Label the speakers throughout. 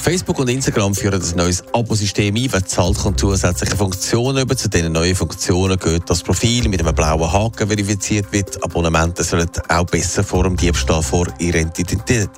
Speaker 1: Facebook und Instagram führen ein neues Abosystem ein. Wer zahlt, kommt zusätzliche Funktionen über. Zu diesen neuen Funktionen gehört das Profil mit einem blauen Haken verifiziert wird. Abonnenten sollen auch besser vor dem Diebstahl vor ihrer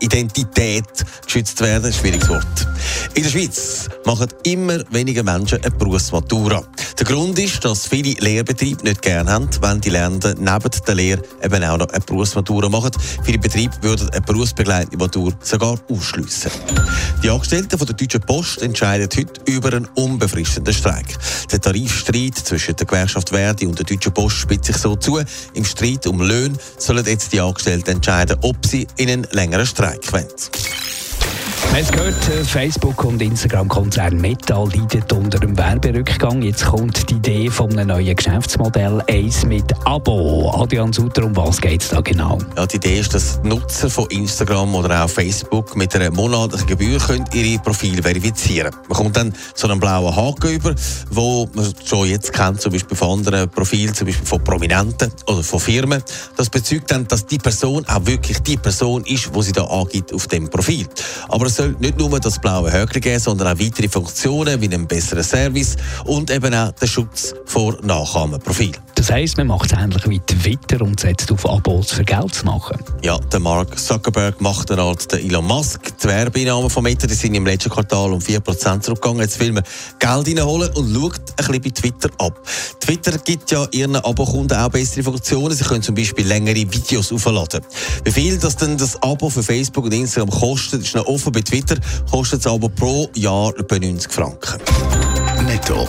Speaker 1: Identität geschützt werden. Schwieriges Wort. In der Schweiz machen immer weniger Menschen eine Berufsmatura. Der Grund ist, dass viele Lehrbetriebe nicht gerne haben, wenn die Lernenden neben der Lehre eben auch noch eine Berufsmatura machen. Viele Betriebe würden eine berufsbegleitende Matur sogar ausschliessen. Die Angestellten der Deutschen Post entscheiden heute über einen unbefristeten Streik. Der Tarifstreit zwischen der Gewerkschaft Verdi und der Deutschen Post spitzt sich so zu. Im Streit um Löhne sollen jetzt die Angestellten entscheiden, ob sie in einen längeren Streik wollen.
Speaker 2: Hat gehört, äh, Facebook und Instagram-Konzern Meta leiden unter dem Werberückgang. Jetzt kommt die Idee von einem neuen Geschäftsmodell, eins mit Abo. Adrian Sutter, um was geht es da genau?
Speaker 1: Ja, die Idee ist, dass Nutzer von Instagram oder auch Facebook mit einer monatlichen Gebühr können ihre Profile verifizieren Man kommt dann so einen blauen Haken über, wo man schon jetzt kennt, zum Beispiel von anderen Profilen, zum Beispiel von Prominenten oder von Firmen. Das bezeugt dann, dass die Person auch wirklich die Person ist, die sie da angibt auf dem Profil. Aber es soll nicht nur das blaue Höckchen geben, sondern auch weitere Funktionen wie einen besseren Service und eben auch den Schutz vor Nachahmenprofil.
Speaker 2: Das heisst, man macht es ähnlich wie Twitter und setzt auf Abos für Geld zu machen.
Speaker 1: Ja, der Mark Zuckerberg macht eine Art der Elon Musk. Die Werbeeinnahmen von Meta die sind im letzten Quartal um 4% zurückgegangen. Jetzt will man Geld reinholen und schaut ein bisschen bei Twitter ab. Twitter gibt ja ihren Abokunden auch bessere Funktionen. Sie können zum Beispiel längere Videos aufladen. Wie viel das denn das Abo für Facebook und Instagram kostet, ist noch offen. Bei Twitter kostet es aber pro Jahr etwa 90 Franken.
Speaker 3: Netto.